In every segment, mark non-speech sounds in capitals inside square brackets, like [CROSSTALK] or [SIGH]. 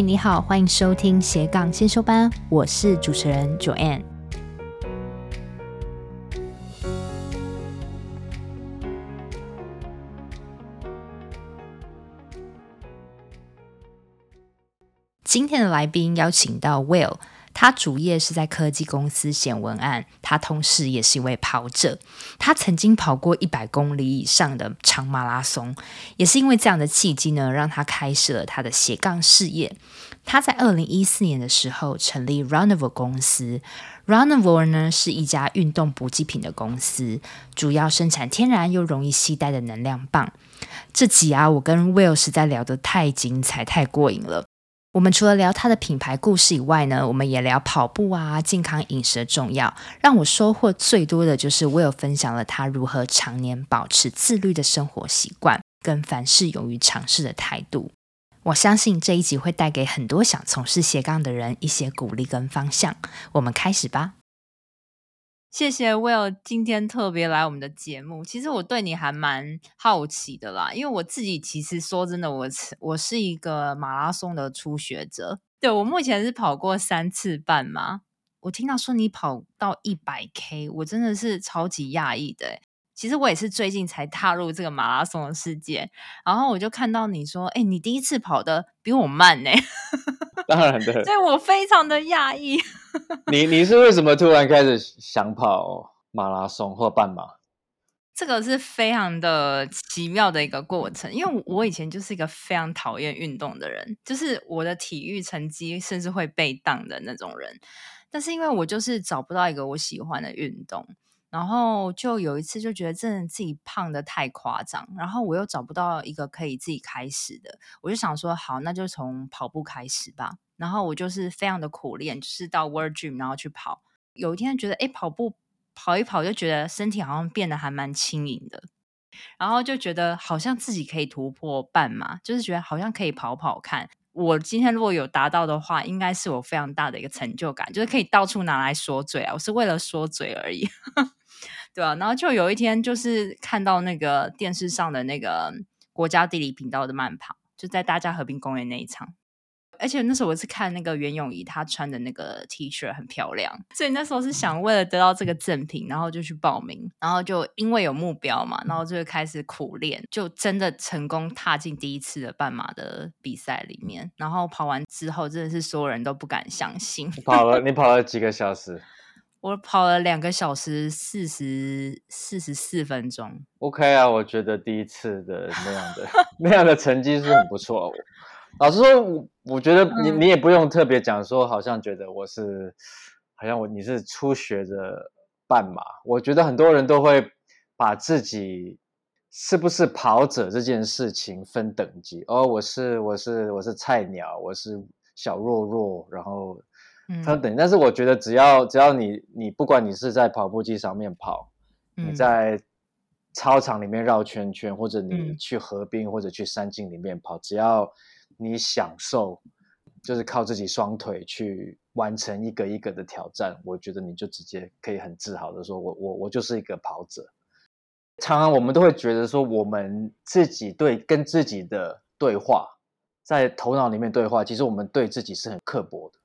你好，欢迎收听斜杠先修班，我是主持人 Joanne。今天的来宾邀请到 Will。他主业是在科技公司写文案，他同时也是一位跑者。他曾经跑过一百公里以上的长马拉松，也是因为这样的契机呢，让他开始了他的斜杠事业。他在二零一四年的时候成立 Runovor 公司，Runovor 呢是一家运动补给品的公司，主要生产天然又容易携带的能量棒。这集啊，我跟 Will 实在聊得太精彩、太过瘾了。我们除了聊他的品牌故事以外呢，我们也聊跑步啊、健康饮食的重要。让我收获最多的就是我有分享了他如何常年保持自律的生活习惯，跟凡事勇于尝试的态度。我相信这一集会带给很多想从事斜杠的人一些鼓励跟方向。我们开始吧。谢谢 Will 今天特别来我们的节目。其实我对你还蛮好奇的啦，因为我自己其实说真的，我我是一个马拉松的初学者。对，我目前是跑过三次半嘛。我听到说你跑到一百 K，我真的是超级讶异的。其实我也是最近才踏入这个马拉松的世界，然后我就看到你说，哎，你第一次跑的比我慢呢。[LAUGHS] 当然的，对，我非常的讶异。[LAUGHS] 你你是为什么突然开始想跑马拉松或半马？这个是非常的奇妙的一个过程，因为我以前就是一个非常讨厌运动的人，就是我的体育成绩甚至会被当的那种人。但是因为我就是找不到一个我喜欢的运动。然后就有一次就觉得真的自己胖得太夸张，然后我又找不到一个可以自己开始的，我就想说好，那就从跑步开始吧。然后我就是非常的苦练，就是到 World Gym 然后去跑。有一天觉得哎，跑步跑一跑就觉得身体好像变得还蛮轻盈的，然后就觉得好像自己可以突破半马，就是觉得好像可以跑跑看。我今天如果有达到的话，应该是我非常大的一个成就感，就是可以到处拿来说嘴啊，我是为了说嘴而已。对啊，然后就有一天，就是看到那个电视上的那个国家地理频道的慢跑，就在大家和平公园那一场。而且那时候我是看那个袁咏仪，她穿的那个 T 恤很漂亮，所以那时候是想为了得到这个赠品，然后就去报名，然后就因为有目标嘛，然后就开始苦练，就真的成功踏进第一次的半马的比赛里面。然后跑完之后，真的是所有人都不敢相信。跑了，你跑了几个小时？我跑了两个小时四十四十四分钟。OK 啊，我觉得第一次的那样的那样的成绩是很不错。老实说，我我觉得你你也不用特别讲说，好像觉得我是好像我你是初学的半马。我觉得很多人都会把自己是不是跑者这件事情分等级。哦，我是我是我是菜鸟，我是小弱弱，然后。他等，但是我觉得只要只要你你不管你是在跑步机上面跑，嗯、你在操场里面绕圈圈，或者你去河边或者去山径里面跑，嗯、只要你享受，就是靠自己双腿去完成一个一个的挑战，我觉得你就直接可以很自豪的说，我我我就是一个跑者。常常我们都会觉得说，我们自己对跟自己的对话，在头脑里面对话，其实我们对自己是很刻薄的。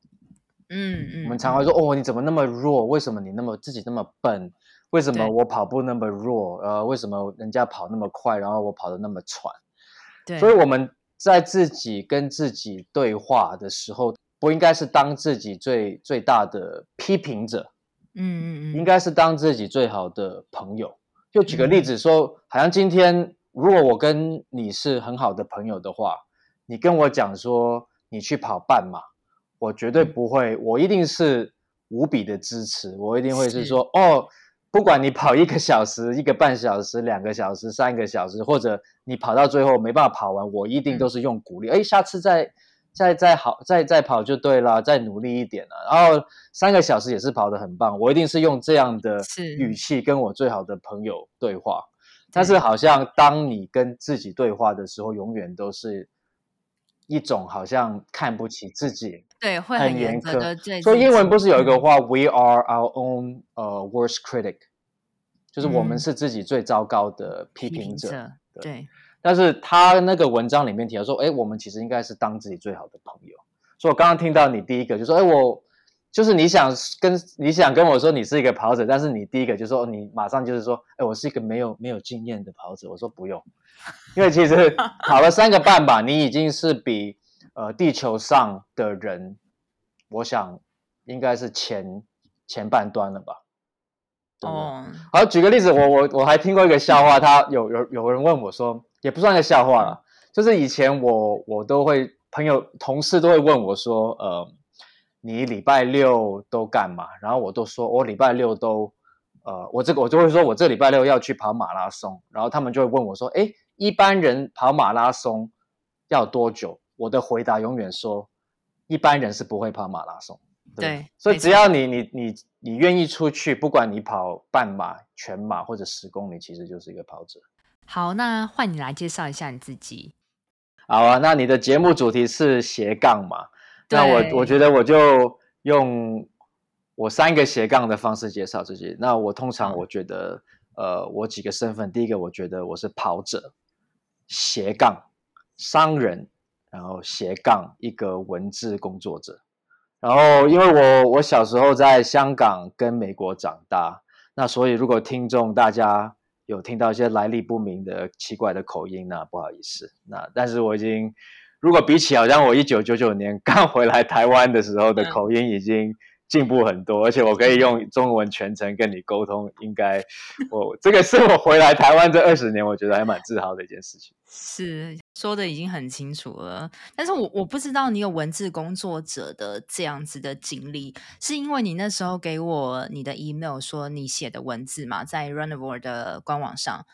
嗯嗯，我们常常说哦，你怎么那么弱？为什么你那么自己那么笨？为什么我跑步那么弱？呃，为什么人家跑那么快，然后我跑得那么喘？对，所以我们在自己跟自己对话的时候，不应该是当自己最最大的批评者，嗯嗯嗯，应该是当自己最好的朋友。就举个例子说，嗯，好像今天如果我跟你是很好的朋友的话，你跟我讲说你去跑半马。我绝对不会，我一定是无比的支持。我一定会是说，是哦，不管你跑一个小时、一个半小时、两个小时、三个小时，或者你跑到最后没办法跑完，我一定都是用鼓励。哎、嗯，下次再、再、再好、再、再跑就对了，再努力一点了。然后三个小时也是跑得很棒，我一定是用这样的语气跟我最好的朋友对话。是，但是好像当你跟自己对话的时候，永远都是。一种好像看不起自己，对，会很严苛的。所以英文不是有一个话、嗯、，We are our own 呃、uh, worst critic，就是我们是自己最糟糕的批评者。嗯、对，对，但是他那个文章里面提到说，哎，我们其实应该是当自己最好的朋友。所以我刚刚听到你第一个就说，哎，我就是你想跟你想跟我说你是一个跑者，但是你第一个就说你马上就是说，哎，我是一个没有没有经验的跑者。我说不用，因为其实跑了三个半吧，你已经是比呃地球上的人，我想应该是前前半端了吧。哦，好，举个例子，我我我还听过一个笑话，他有有有人问我说，也不算个笑话了，就是以前我我都会朋友同事都会问我说，呃，你礼拜六都干嘛？然后我都说我礼拜六都，呃，我这个我就会说我这礼拜六要去跑马拉松，然后他们就会问我说，哎，一般人跑马拉松要多久？我的回答永远说，一般人是不会跑马拉松。对，对，所以只要你你你你愿意出去，不管你跑半马、全马或者十公里，其实就是一个跑者。好，那换你来介绍一下你自己。好啊，那你的节目主题是斜杠嘛？那我我觉得我就用我三个斜杠的方式介绍自己。那我通常我觉得，呃，我几个身份，第一个我觉得我是跑者，斜杠商人，然后斜杠一个文字工作者。然后，因为我我小时候在香港跟美国长大，那所以如果听众大家有听到一些来历不明的奇怪的口音，那不好意思。那但是我已经，如果比起好像我一九九九年 [LAUGHS] 刚回来台湾的时候的口音，已经进步很多，而且我可以用中文全程跟你沟通，应该我这个是我回来台湾这二十年，我觉得还蛮自豪的一件事情。[LAUGHS] 是。说的已经很清楚了，但是我我不知道你有文字工作者的这样子的经历，是因为你那时候给我你的 email 说你写的文字嘛，在 Runivore 的官网上，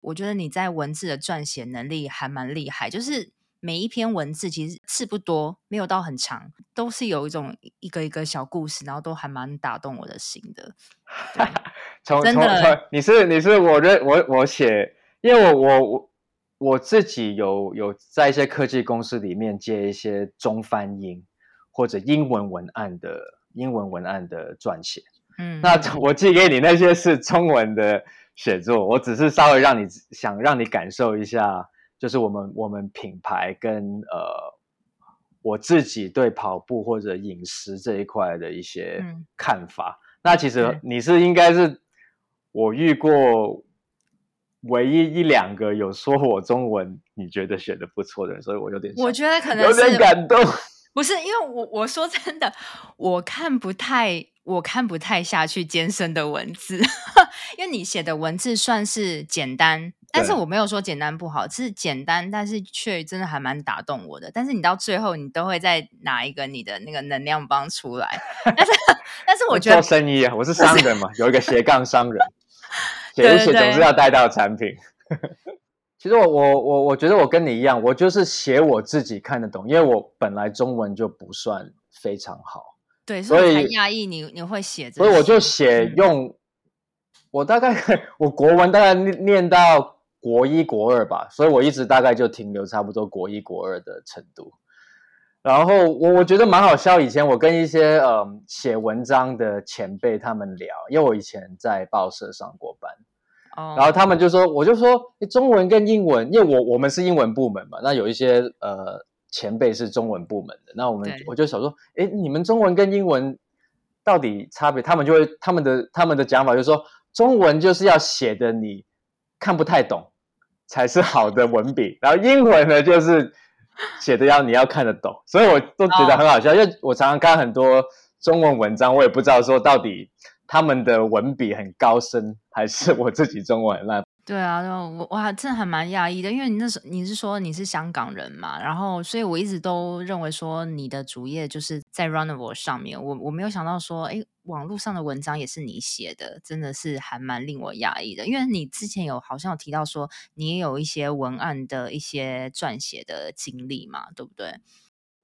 我觉得你在文字的撰写能力还蛮厉害，就是每一篇文字其实字不多，没有到很长，都是有一种一个一个小故事，然后都还蛮打动我的心的。[LAUGHS] 从从你是你是我认我我写，因为我我我。我自己有有在一些科技公司里面接一些中翻英或者英文文案的英文文案的撰写，嗯，那我寄给你那些是中文的写作，我只是稍微让你想让你感受一下，就是我们我们品牌跟呃我自己对跑步或者饮食这一块的一些看法。嗯，那其实你是应该是我遇过。唯一一两个有说我中文，你觉得写的不错的人，所以我有点，我觉得可能有点感动。不是因为我我说真的，我看不太我看不太下去艰深的文字，[LAUGHS] 因为你写的文字算是简单，但是我没有说简单不好，是简单，但是却真的还蛮打动我的。但是你到最后，你都会再拿一个你的那个能量棒出来，[LAUGHS] 但是但是我觉得做生意啊，我是商人嘛，有一个斜杠商人。写一写总是要带到产品。[LAUGHS] 其实我我我我觉得我跟你一样，我就是写我自己看得懂，因为我本来中文就不算非常好。对，所以很压抑你你会写，所以我就写用、嗯、我大概我国文大概念念到国一国二吧，所以我一直大概就停留差不多国一国二的程度。然后我我觉得蛮好笑，以前我跟一些嗯写文章的前辈他们聊，因为我以前在报社上过班，哦，然后他们就说，我就说，中文跟英文，因为我我们是英文部门嘛，那有一些呃前辈是中文部门的，那我们我就想说，哎，你们中文跟英文到底差别？他们就会他们的他们的讲法就是说，中文就是要写的你看不太懂才是好的文笔，然后英文呢就是。写的要你要看得懂，所以我都觉得很好笑，oh. 因为我常常看很多中文文章，我也不知道说到底他们的文笔很高深，还是我自己中文很烂。对啊，我我还真的还蛮讶异的，因为你那时候你是说你是香港人嘛，然后所以我一直都认为说你的主业就是在 Runivore 上面，我我没有想到说，哎，网络上的文章也是你写的，真的是还蛮令我讶异的，因为你之前有好像有提到说你也有一些文案的一些撰写的经历嘛，对不对？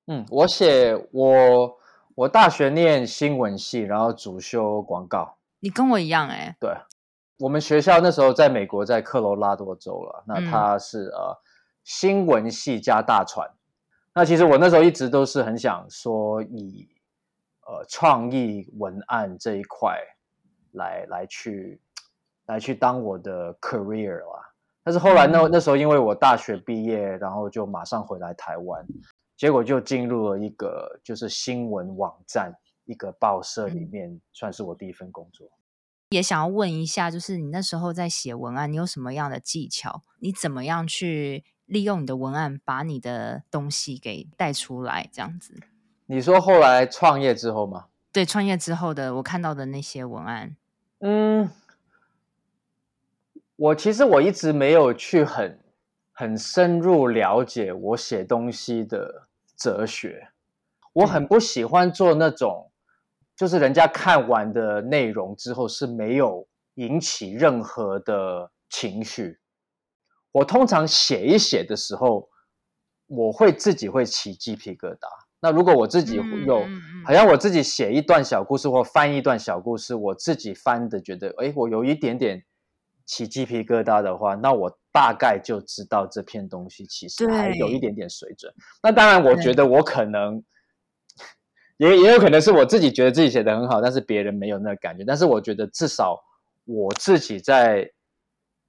嗯，我写我我大学念新闻系，然后主修广告，你跟我一样哎，对。我们学校那时候在美国，在科罗拉多州了。那他是、嗯、呃新闻系加大传。那其实我那时候一直都是很想说以呃创意文案这一块来来去来去当我的 career 啦。但是后来那、嗯、那时候因为我大学毕业，然后就马上回来台湾。结果就进入了一个就是新闻网站一个报社里面，嗯、算是我第一份工作。也想要问一下，就是你那时候在写文案，你有什么样的技巧？你怎么样去利用你的文案，把你的东西给带出来？这样子？你说后来创业之后吗？对，创业之后的我看到的那些文案。嗯，我其实我一直没有去很很深入了解我写东西的哲学。我很不喜欢做那种。就是人家看完的内容之后是没有引起任何的情绪。我通常写一写的时候，我会自己会起鸡皮疙瘩。那如果我自己有，好像我自己写一段小故事或翻一段小故事，我自己翻的觉得，哎，我有一点点起鸡皮疙瘩的话，那我大概就知道这篇东西其实还有一点点水准。那当然，我觉得我可能。也也有可能是我自己觉得自己写的很好，但是别人没有那个感觉。但是我觉得至少我自己在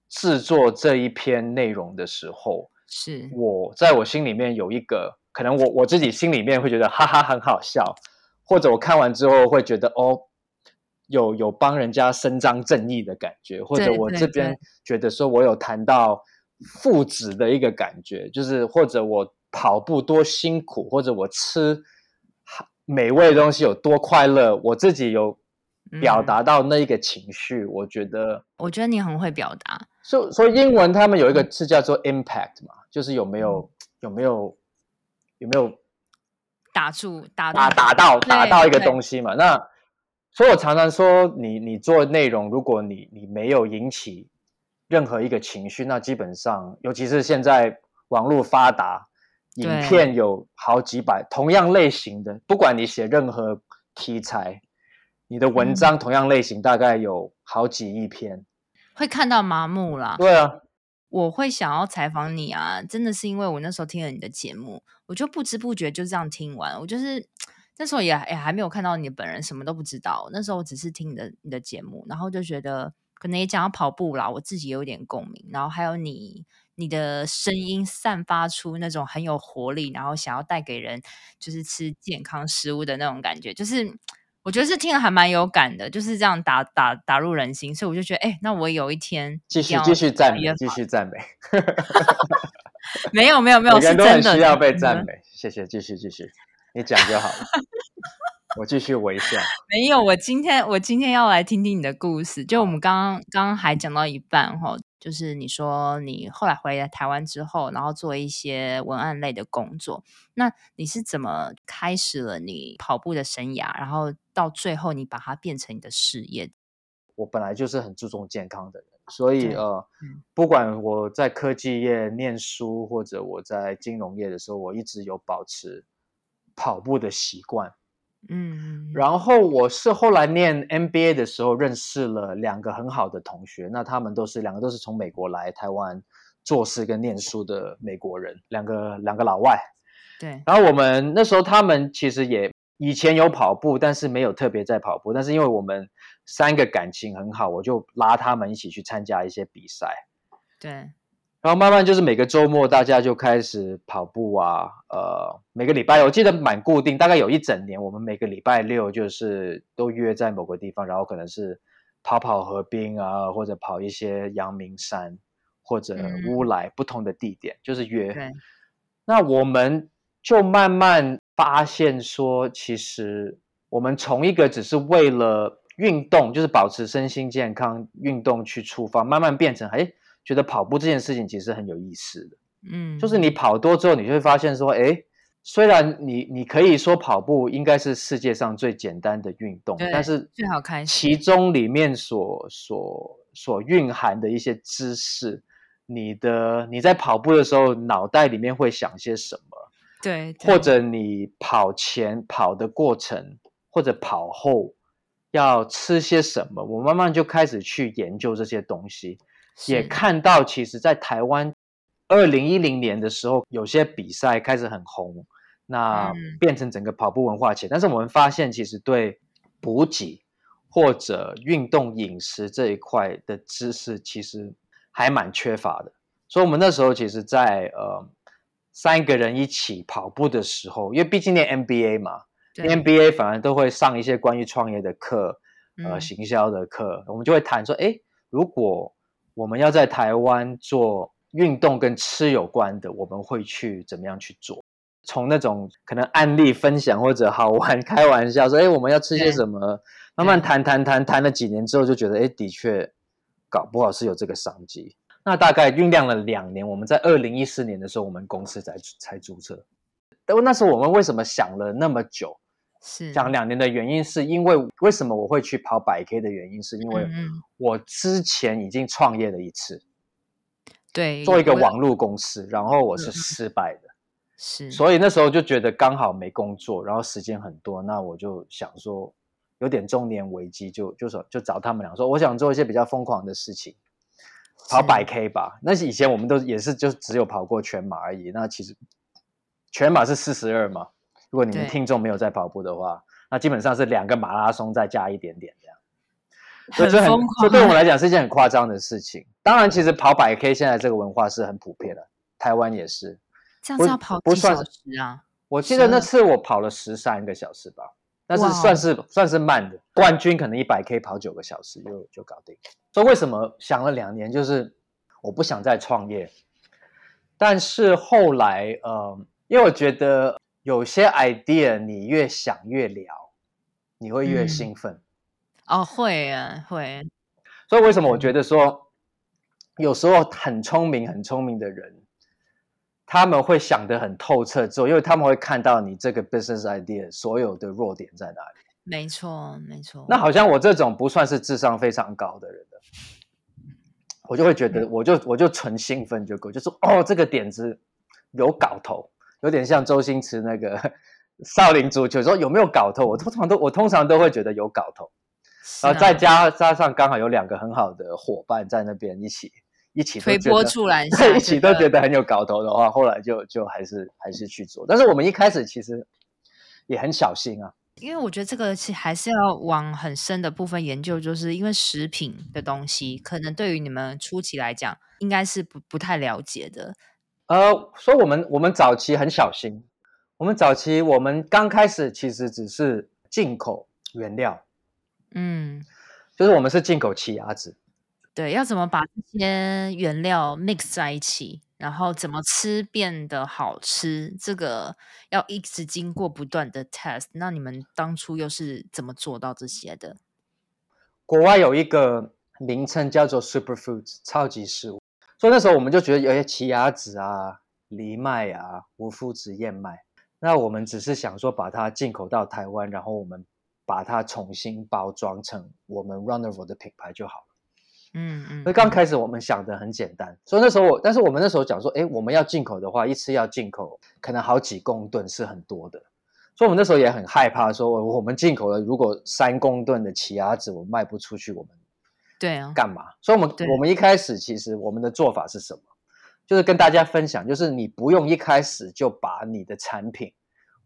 制作这一篇内容的时候，是我在我心里面有一个可能我，我我自己心里面会觉得哈哈很好笑，或者我看完之后会觉得哦，有有帮人家伸张正义的感觉，或者我这边觉得说我有谈到父子的一个感觉，就是或者我跑步多辛苦，或者我吃。美味的东西有多快乐，我自己有表达到那一个情绪，嗯、我觉得，我觉得你很会表达。所以，所以英文他们有一个是叫做 impact 嘛，就是有没有、嗯、有没有有没有打住打打打到打到一个东西嘛？那所以我常常说你，你你做内容，如果你你没有引起任何一个情绪，那基本上，尤其是现在网络发达。影片有好几百，同样类型的，不管你写任何题材，你的文章同样类型大概有好几亿篇，会看到麻木啦。对啊，我会想要采访你啊，真的是因为我那时候听了你的节目，我就不知不觉就这样听完，我就是那时候也也还没有看到你本人，什么都不知道，那时候我只是听你的你的节目，然后就觉得可能也讲到跑步啦，我自己有点共鸣，然后还有你。你的声音散发出那种很有活力，然后想要带给人就是吃健康食物的那种感觉，就是我觉得是听了还蛮有感的，就是这样打打打入人心，所以我就觉得，哎、欸，那我有一天继续继续赞美，继续赞美，[LAUGHS] 没有没有没有，是真的需要被赞美，谢谢，继续继续，你讲就好了，[LAUGHS] 我继续微笑。[LAUGHS] 没有，我今天我今天要来听听你的故事，就我们刚刚刚刚还讲到一半哈。就是你说你后来回来台湾之后，然后做一些文案类的工作，那你是怎么开始了你跑步的生涯？然后到最后你把它变成你的事业？我本来就是很注重健康的人，所以呃，不管我在科技业念书，或者我在金融业的时候，我一直有保持跑步的习惯。嗯，然后我是后来念 MBA 的时候认识了两个很好的同学，那他们都是两个都是从美国来台湾做事跟念书的美国人，两个两个老外。对，然后我们那时候他们其实也以前有跑步，但是没有特别在跑步，但是因为我们三个感情很好，我就拉他们一起去参加一些比赛。对。然后慢慢就是每个周末大家就开始跑步啊，呃，每个礼拜我记得蛮固定，大概有一整年，我们每个礼拜六就是都约在某个地方，然后可能是跑跑河滨啊，或者跑一些阳明山或者乌来不同的地点，嗯、就是约。那我们就慢慢发现说，其实我们从一个只是为了运动，就是保持身心健康运动去出发，慢慢变成哎。觉得跑步这件事情其实很有意思的，嗯，就是你跑多之后，你就会发现说，哎，虽然你你可以说跑步应该是世界上最简单的运动，但是最好开始其中里面所所所蕴含的一些知识，你的你在跑步的时候脑袋里面会想些什么？对，对或者你跑前跑的过程，或者跑后要吃些什么？我慢慢就开始去研究这些东西。也看到，其实，在台湾，二零一零年的时候，有些比赛开始很红，那变成整个跑步文化起来。但是我们发现，其实对补给或者运动饮食这一块的知识，其实还蛮缺乏的。所以，我们那时候其实在，在呃，三个人一起跑步的时候，因为毕竟念 MBA 嘛，MBA 反而都会上一些关于创业的课，呃，行销的课，嗯、我们就会谈说，哎，如果我们要在台湾做运动跟吃有关的，我们会去怎么样去做？从那种可能案例分享或者好玩 [LAUGHS] 开玩笑说，哎，我们要吃些什么？慢慢谈谈谈谈了几年之后，就觉得，哎，的确，搞不好是有这个商机。那大概酝酿了两年，我们在二零一四年的时候，我们公司才才注册。但那时候我们为什么想了那么久？是。讲两年的原因，是因为为什么我会去跑百 K 的原因，是因为我之前已经创业了一次，对，做一个网络公司，然后我是失败的，是，所以那时候就觉得刚好没工作，然后时间很多，那我就想说有点中年危机，就就说就找他们俩说，我想做一些比较疯狂的事情。跑百 K 吧，那是以前我们都也是就只有跑过全马而已。那其实全马是四十二嘛，如果你们听众没有在跑步的话，那基本上是两个马拉松再加一点点这样。所以这很，这对我们来讲是一件很夸张的事情。当然，其实跑百 K 现在这个文化是很普遍的，台湾也是。这样子要跑几小时啊？我记得那次我跑了十三个小时吧。但是算是算是慢的，冠军可能一百 K 跑九个小时就就搞定。所以为什么想了两年，就是我不想再创业。但是后来，呃，因为我觉得有些 idea 你越想越聊，你会越兴奋。嗯、哦，会啊，会。所以为什么我觉得说，有时候很聪明、很聪明的人。他们会想得很透彻之后，因为他们会看到你这个 business idea 所有的弱点在哪里。没错，没错。那好像我这种不算是智商非常高的人的，我就会觉得，我就我就纯兴奋就够，就说哦，这个点子有搞头，有点像周星驰那个 [LAUGHS] 少林足球，说有没有搞头？我通常都我通常都会觉得有搞头，然后再加加上刚好有两个很好的伙伴在那边一起。一起推波助澜，[LAUGHS] 一起都觉得很有搞头的话，后来就就还是还是去做。但是我们一开始其实也很小心啊，因为我觉得这个其实还是要往很深的部分研究，就是因为食品的东西，可能对于你们初期来讲，应该是不不太了解的。呃，所以我们我们早期很小心，我们早期我们刚开始其实只是进口原料，嗯，就是我们是进口奇亚籽。对，要怎么把这些原料 mix 在一起，然后怎么吃变得好吃，这个要一直经过不断的 test。那你们当初又是怎么做到这些的？国外有一个名称叫做 superfoods 超级食物，所以那时候我们就觉得有些奇亚籽啊、藜麦啊、无麸质燕麦，那我们只是想说把它进口到台湾，然后我们把它重新包装成我们 Runnerville 的品牌就好了。嗯嗯，所以刚开始我们想的很简单，所以那时候我，但是我们那时候讲说，哎，我们要进口的话，一次要进口可能好几公吨是很多的，所以我们那时候也很害怕，说我们进口了，如果三公吨的奇亚籽我们卖不出去，我们对啊干嘛？所以我们我们一开始其实我们的做法是什么？就是跟大家分享，就是你不用一开始就把你的产品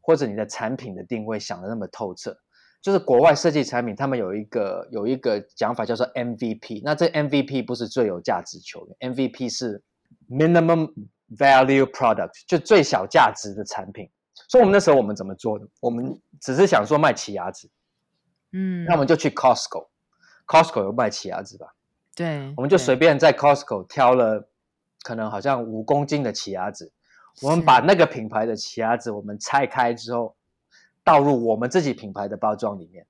或者你的产品的定位想的那么透彻。就是国外设计产品，他们有一个有一个讲法叫做 MVP。那这 MVP 不是最有价值球员，MVP 是 minimum value product，就最小价值的产品。所以，我们那时候我们怎么做的？我们只是想说卖奇亚籽，嗯，那我们就去 Costco，Costco 有卖奇亚籽吧？对，我们就随便在 Costco 挑了可能好像五公斤的奇亚籽，我们把那个品牌的奇亚籽我们拆开之后。倒入我们自己品牌的包装里面，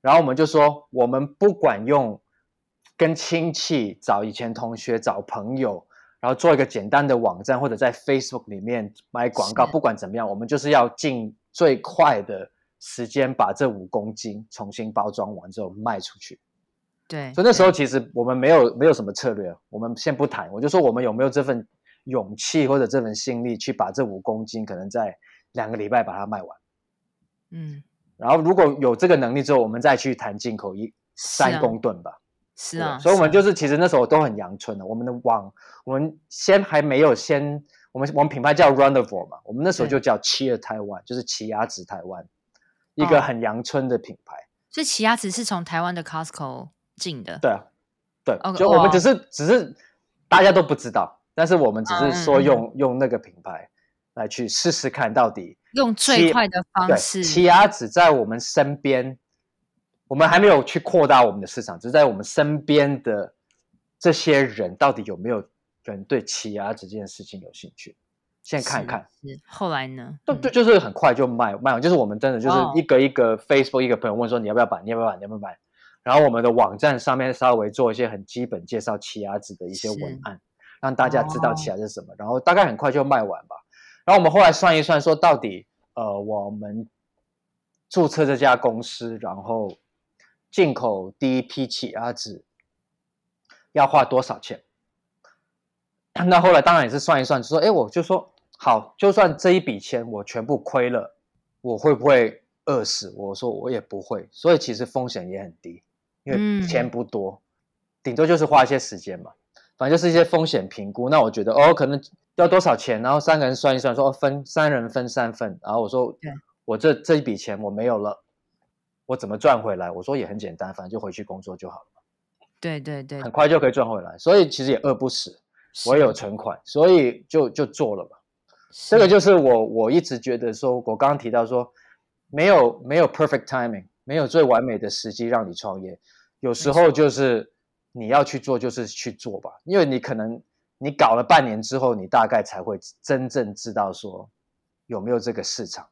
然后我们就说，我们不管用跟亲戚找以前同学找朋友，然后做一个简单的网站，或者在 Facebook 里面买广告，不管怎么样，我们就是要尽最快的时间把这五公斤重新包装完之后卖出去。对，所以那时候其实我们没有没有什么策略，我们先不谈，我就说我们有没有这份勇气或者这份心力去把这五公斤可能在两个礼拜把它卖完。嗯，然后如果有这个能力之后，我们再去谈进口一三公吨吧。是啊，所以我们就是其实那时候都很阳春的。我们的网，我们先还没有先，我们我们品牌叫 Runnerville 嘛，我们那时候就叫 Cheer Taiwan，就是奇亚籽台湾，一个很阳春的品牌。所以奇亚籽是从台湾的 Costco 进的。对啊，对，就我们只是只是大家都不知道，但是我们只是说用用那个品牌。来去试试看到底用最快的方式。奇亚籽在我们身边，我们还没有去扩大我们的市场，只是在我们身边的这些人到底有没有人对奇亚籽这件事情有兴趣？先看一看。后来呢？对对，就是很快就卖卖完，就是我们真的就是一个一个 Facebook 一个朋友问说，你要不要买？你要不要买？你要不要买？然后我们的网站上面稍微做一些很基本介绍奇亚籽的一些文案，让大家知道奇亚籽是什么。然后大概很快就卖完吧。然后我们后来算一算，说到底，呃，我们注册这家公司，然后进口第一批奇亚籽要花多少钱？[COUGHS] 那后来当然也是算一算，就说，哎，我就说好，就算这一笔钱我全部亏了，我会不会饿死？我说我也不会，所以其实风险也很低，因为钱不多，顶多就是花一些时间嘛，反正就是一些风险评估。那我觉得哦，可能。要多少钱？然后三个人算一算，说分三人分三份。然后我说，我这这一笔钱我没有了，我怎么赚回来？我说也很简单，反正就回去工作就好了。对对对，很快就可以赚回来。所以其实也饿不死，我也有存款，所以就就做了嘛。这个就是我我一直觉得说，我刚刚提到说，没有没有 perfect timing，没有最完美的时机让你创业。有时候就是你要去做，就是去做吧，因为你可能。你搞了半年之后，你大概才会真正知道说有没有这个市场。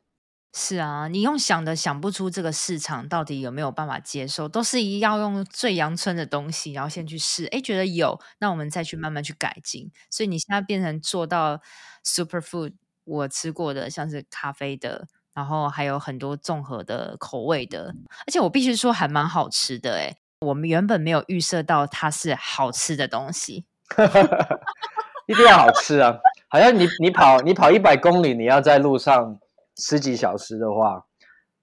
是啊，你用想的想不出这个市场到底有没有办法接受，都是一要用最阳春的东西，然后先去试，哎，觉得有，那我们再去慢慢去改进。所以你现在变成做到 super food，我吃过的像是咖啡的，然后还有很多综合的口味的，而且我必须说还蛮好吃的。哎，我们原本没有预设到它是好吃的东西。[LAUGHS] 一定要好吃啊！好像你你跑你跑一百公里，你要在路上十几小时的话，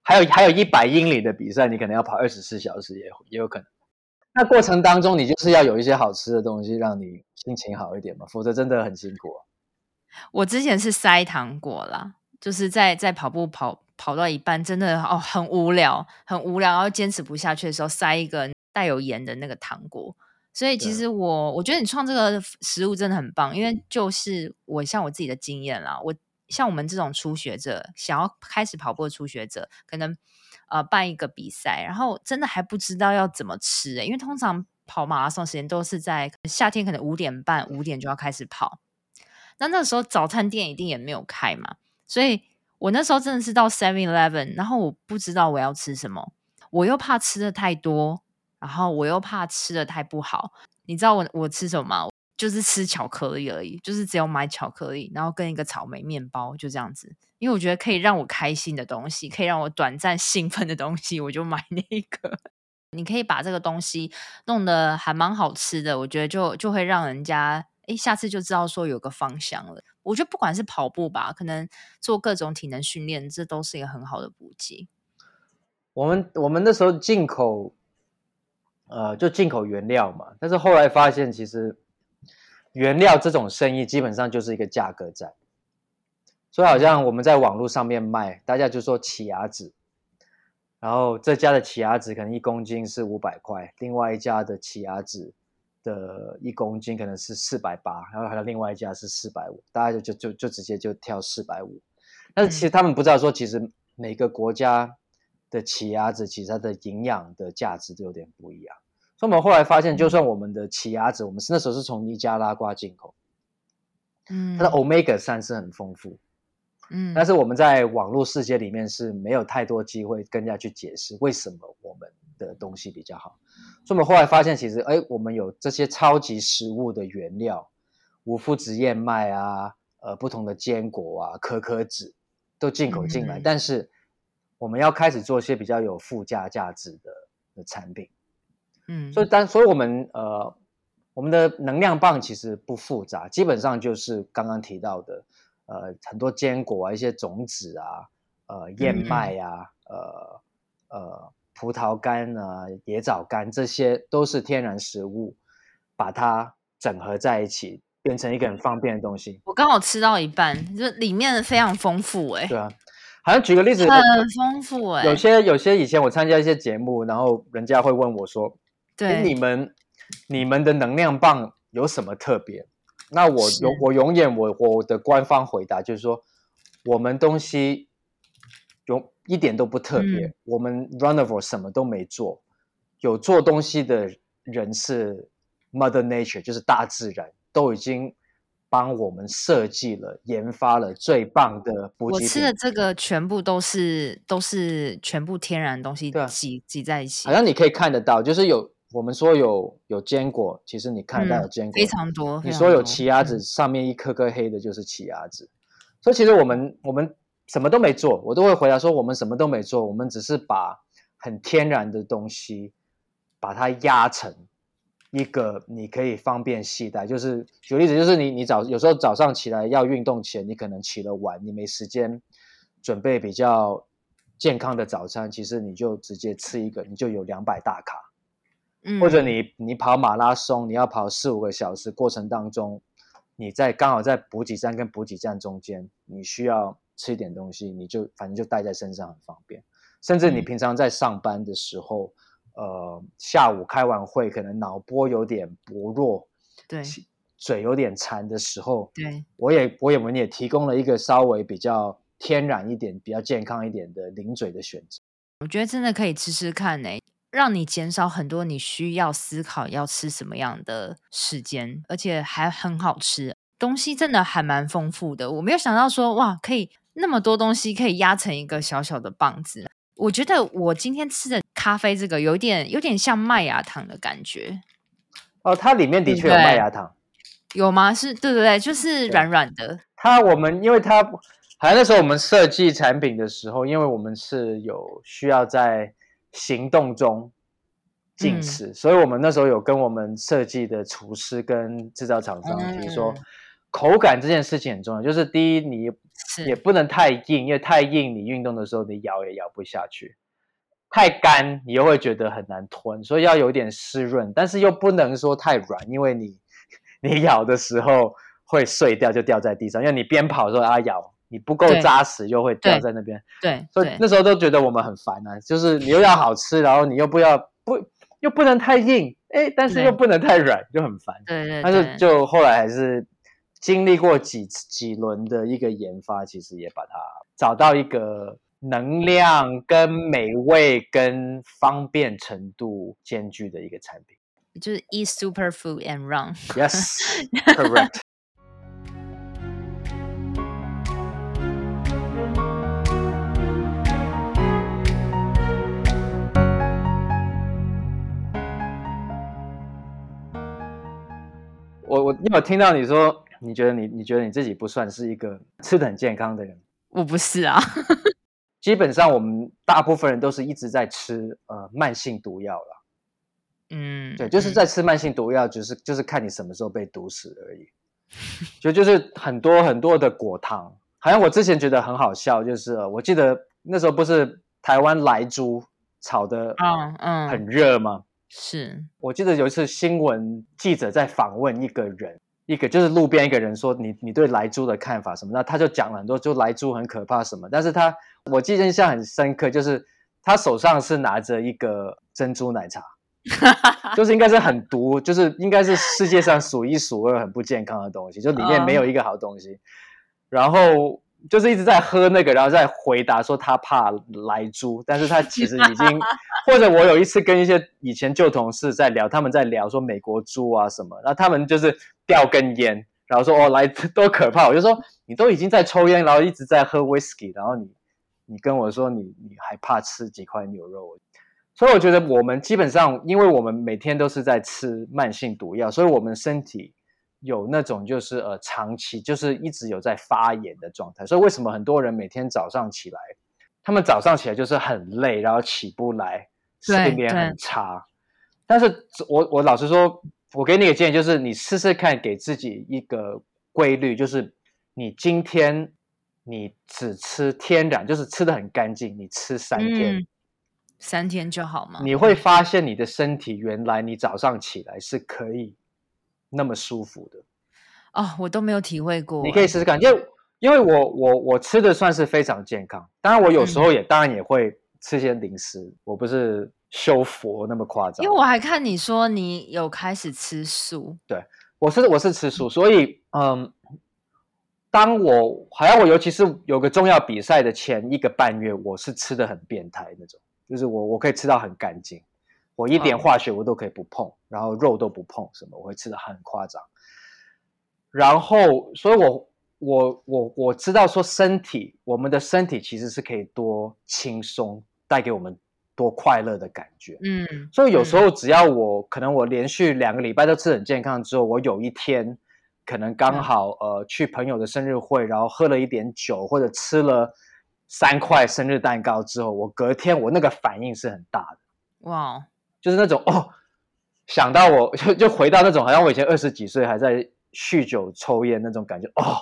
还有还有一百英里的比赛，你可能要跑二十四小时也也有可能。那过程当中，你就是要有一些好吃的东西，让你心情好一点嘛，否则真的很辛苦啊。我之前是塞糖果啦，就是在在跑步跑跑到一半，真的哦很无聊，很无聊，然后坚持不下去的时候，塞一个带有盐的那个糖果。所以其实我我觉得你创这个食物真的很棒，因为就是我像我自己的经验啦，我像我们这种初学者，想要开始跑步的初学者，可能呃办一个比赛，然后真的还不知道要怎么吃欸，因为通常跑马拉松时间都是在夏天，可能五点半五点就要开始跑，那那时候早餐店一定也没有开嘛，所以我那时候真的是到 Seven Eleven，然后我不知道我要吃什么，我又怕吃的太多。然后我又怕吃的太不好，你知道我我吃什么？就是吃巧克力而已，就是只有买巧克力，然后跟一个草莓面包，就这样子。因为我觉得可以让我开心的东西，可以让我短暂兴奋的东西，我就买那个。你可以把这个东西弄得还蛮好吃的，我觉得就就会让人家诶，下次就知道说有个方向了。我觉得不管是跑步吧，可能做各种体能训练，这都是一个很好的补给。我们我们那时候进口。呃，就进口原料嘛，但是后来发现，其实原料这种生意基本上就是一个价格战，所以好像我们在网络上面卖，大家就说奇亚籽，然后这家的奇亚籽可能一公斤是五百块，另外一家的奇亚籽的一公斤可能是四百八，然后还有另外一家是四百五，大家就就就就直接就跳四百五，但是其实他们不知道说，其实每个国家。的奇亚籽其实它的营养的价值都有点不一样，所以我们后来发现，就算我们的奇亚籽，我们是那时候是从尼加拉瓜进口，嗯，它的 Omega 三是很丰富，嗯，但是我们在网络世界里面是没有太多机会跟人家去解释为什么我们的东西比较好，所以我们后来发现，其实哎，我们有这些超级食物的原料，无麸质燕麦啊，呃，不同的坚果啊，可可脂都进口进来，嗯、但是。我们要开始做一些比较有附加价值的的产品，嗯，所以当所以我们呃，我们的能量棒其实不复杂，基本上就是刚刚提到的，呃，很多坚果啊，一些种子啊，呃，燕麦啊，嗯、呃呃，葡萄干啊，椰枣干，这些都是天然食物，把它整合在一起，变成一个很方便的东西。我刚好吃到一半，就里面非常丰富哎、欸，对啊。好像举个例子，很丰富哎、欸。有些有些以前我参加一些节目，然后人家会问我说：“对，你们你们的能量棒有什么特别？”那我永我永远我我的官方回答就是说，我们东西有一点都不特别，嗯、我们 Runnerville 什么都没做，有做东西的人是 Mother Nature，就是大自然都已经帮我们设计了、研发了最棒的补给品。我吃的这个全部都是都是全部天然的东西挤、啊、挤在一起，好像你可以看得到，就是有我们说有有坚果，其实你看得到有坚果、嗯、非常多。你说有奇亚籽，上面一颗颗黑的就是奇亚籽。所以其实我们我们什么都没做，我都会回答说我们什么都没做，我们只是把很天然的东西把它压成一个你可以方便携带。就是举例子，就是你你早有时候早上起来要运动前，你可能起了晚，你没时间准备比较健康的早餐，其实你就直接吃一个，你就有两百大卡。嗯，或者你你跑马拉松，你要跑四五个小时过程当中。你在刚好在补给站跟补给站中间，你需要吃一点东西，你就反正就带在身上很方便。甚至你平常在上班的时候，嗯、呃，下午开完会可能脑波有点薄弱，对，嘴有点馋的时候，对，我也我也我们也提供了一个稍微比较天然一点、比较健康一点的零嘴的选择。我觉得真的可以吃吃看呢、欸。让你减少很多你需要思考要吃什么样的时间，而且还很好吃，东西真的还蛮丰富的。我没有想到说哇，可以那么多东西可以压成一个小小的棒子。我觉得我今天吃的咖啡这个有点有点像麦芽糖的感觉。哦，它里面的确有麦芽糖，有吗？是对对对，就是软软的。它我们因为它好像那时候我们设计产品的时候，因为我们是有需要在。行动中进食，嗯，所以我们那时候有跟我们设计的厨师跟制造厂商，比如说口感这件事情很重要。就是第一，你也不能太硬，因为太硬，你运动的时候你咬也咬不下去；太干，你又会觉得很难吞。所以要有点湿润，但是又不能说太软，因为你 [LAUGHS] 你咬的时候会碎掉，就掉在地上。因为你边跑的时候啊咬。你不够扎实，又会掉在那边。对，所以那时候都觉得我们很烦啊，就是你又要好吃，然后你又不要不又不能太硬，哎，但是又不能太软，就很烦。对对。但是就后来还是经历过几几轮的一个研发，其实也把它找到一个能量跟美味跟方便程度兼具的一个产品，就是 Eat Superfood and Run。Yes, [LAUGHS] correct. [LAUGHS] 我我有听到你说，你觉得你你觉得你自己不算是一个吃的很健康的人。我不是啊，[LAUGHS] 基本上我们大部分人都是一直在吃呃慢性毒药了。嗯，对，就是在吃慢性毒药，就是就是看你什么时候被毒死而已。就就是很多很多的果糖，好像我之前觉得很好笑，就是我记得那时候不是台湾莱猪炒的嗯嗯很热吗？是我记得有一次新闻记者在访问一个人，一个就是路边一个人说，你你对莱猪的看法什么？那他就讲了很多，就莱猪很可怕什么。但是他我记得印象很深刻，就是他手上是拿着一个珍珠奶茶，[LAUGHS] 就是应该是很毒，就是应该是世界上数一数二很不健康的东西，就里面没有一个好东西。然后。就是一直在喝那个，然后再回答说他怕来猪，但是他其实已经，[LAUGHS] 或者我有一次跟一些以前旧同事在聊，他们在聊说美国猪啊什么，然后他们就是掉根烟，然后说哦来 [LAUGHS] 多可怕，我就说你都已经在抽烟，然后一直在喝 whisky，然后你你跟我说你你还怕吃几块牛肉，所以我觉得我们基本上，因为我们每天都是在吃慢性毒药，所以我们身体。有那种就是呃长期就是一直有在发炎的状态，所以为什么很多人每天早上起来，他们早上起来就是很累，然后起不来，睡眠很差。但是我我老实说，我给你个建议，就是你试试看，给自己一个规律，就是你今天你只吃天然，就是吃的很干净，你吃三天，嗯，三天就好吗？你会发现你的身体原来你早上起来是可以。那么舒服的哦，我都没有体会过。你可以试试看，因为因为我我我吃的算是非常健康，当然我有时候也、嗯、当然也会吃些零食，我不是修佛那么夸张。因为我还看你说你有开始吃素，对，我是我是吃素，所以嗯，当我好像我尤其是有个重要比赛的前一个半月，我是吃的很变态那种，就是我我可以吃到很干净，我一点化学我都可以不碰，哦、然后肉都不碰，什么我会吃的很夸张。然后，所以我我我我知道说身体，我们的身体其实是可以多轻松，带给我们多快乐的感觉。嗯，所以有时候只要我、嗯、可能我连续两个礼拜都吃很健康之后，我有一天。可能刚好呃去朋友的生日会，然后喝了一点酒，或者吃了三块生日蛋糕之后，我隔天我那个反应是很大的，哇，就是那种哦，想到我就就回到那种好像我以前二十几岁还在酗酒抽烟那种感觉哦，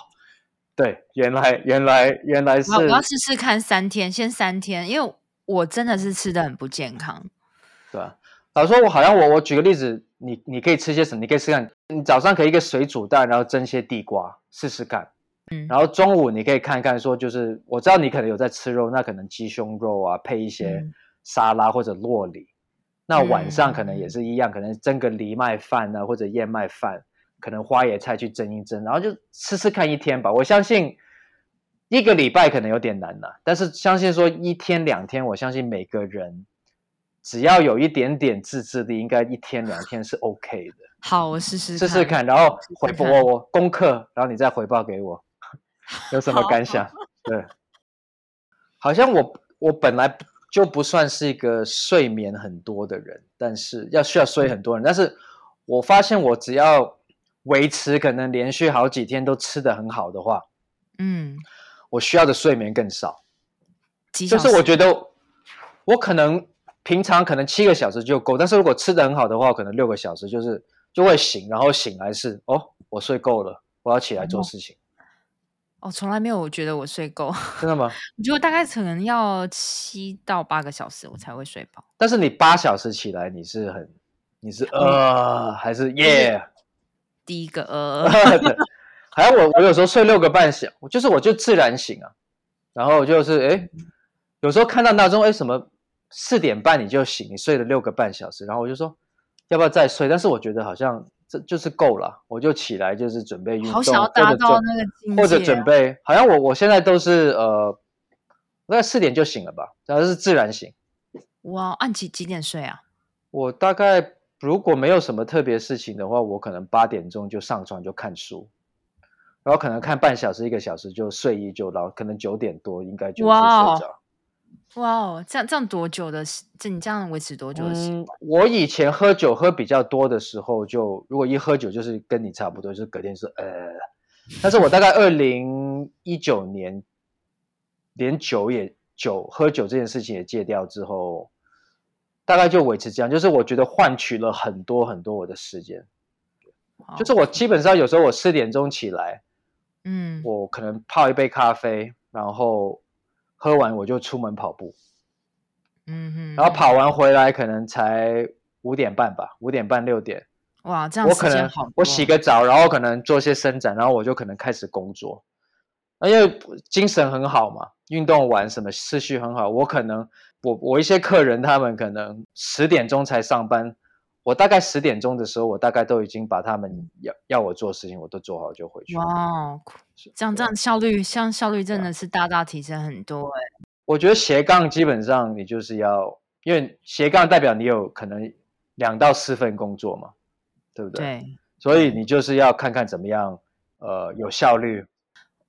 对，原来原来原来是我要试试看三天，先三天，因为我真的是吃的很不健康，对啊。老实说，我好像我我举个例子，你你可以吃些什么？你可以试试看，你早上可以一个水煮蛋，然后蒸些地瓜试试看。嗯，然后中午你可以看看说，就是我知道你可能有在吃肉，那可能鸡胸肉啊，配一些沙拉或者酪梨。嗯、那晚上可能也是一样，可能蒸个藜麦饭啊，或者燕麦饭，可能花椰菜去蒸一蒸，然后就试试看一天吧。我相信一个礼拜可能有点难了，但是相信说一天两天，我相信每个人。只要有一点点自制力，应该一天两天是 OK 的。好，我试试试试看，然后回报我我功课，然后你再回报给我，[LAUGHS] 有什么感想？[LAUGHS] 对，好像我我本来就不算是一个睡眠很多的人，但是要需要睡很多人，但是我发现我只要维持可能连续好几天都吃的很好的话，嗯，我需要的睡眠更少，就是我觉得我可能。平常可能七个小时就够，但是如果吃的很好的话，可能六个小时就是就会醒，然后醒来是哦，我睡够了，我要起来做事情。哦，从来没有我觉得我睡够，真的吗？[LAUGHS] 我觉得大概可能要七到八个小时我才会睡饱。但是你八小时起来，你是很你是呃、嗯、还是耶、yeah？第一个呃，[LAUGHS] 还有我我有时候睡六个半小时，就是我就自然醒啊，然后就是哎，有时候看到闹钟哎什么。四点半你就醒，你睡了六个半小时，然后我就说要不要再睡？但是我觉得好像这就是够了，我就起来就是准备运动，好想要达到那个境界，或者准备，好像我我现在都是呃，大概四点就醒了吧，然后是自然醒。哇，按几几点睡啊？我大概如果没有什么特别事情的话，我可能八点钟就上床就看书，然后可能看半小时一个小时就睡意就到，可能九点多应该就睡着。哇哦，这样这样多久的？这你这样维持多久的时我以前喝酒喝比较多的时候就，就如果一喝酒就是跟你差不多，就是隔天是呃。但是我大概二零一九年，连酒也酒喝酒这件事情也戒掉之后，大概就维持这样。就是我觉得换取了很多很多我的时间，就是我基本上有时候我四点钟起来，嗯，我可能泡一杯咖啡，然后。喝完我就出门跑步，嗯哼，然后跑完回来可能才五点半吧，五点半六点，哇，这样我可能我洗个澡，然后可能做些伸展，然后我就可能开始工作，因为精神很好嘛，运动完什么思绪很好，我可能我我一些客人他们可能十点钟才上班。我大概十点钟的时候，我大概都已经把他们要要我做事情，我都做好就回去。哇，这样这样效率，像效率真的是大大提升很多哎。我觉得斜杠基本上你就是要，因为斜杠代表你有可能两到四份工作嘛，对不对？对。所以你就是要看看怎么样，呃，有效率。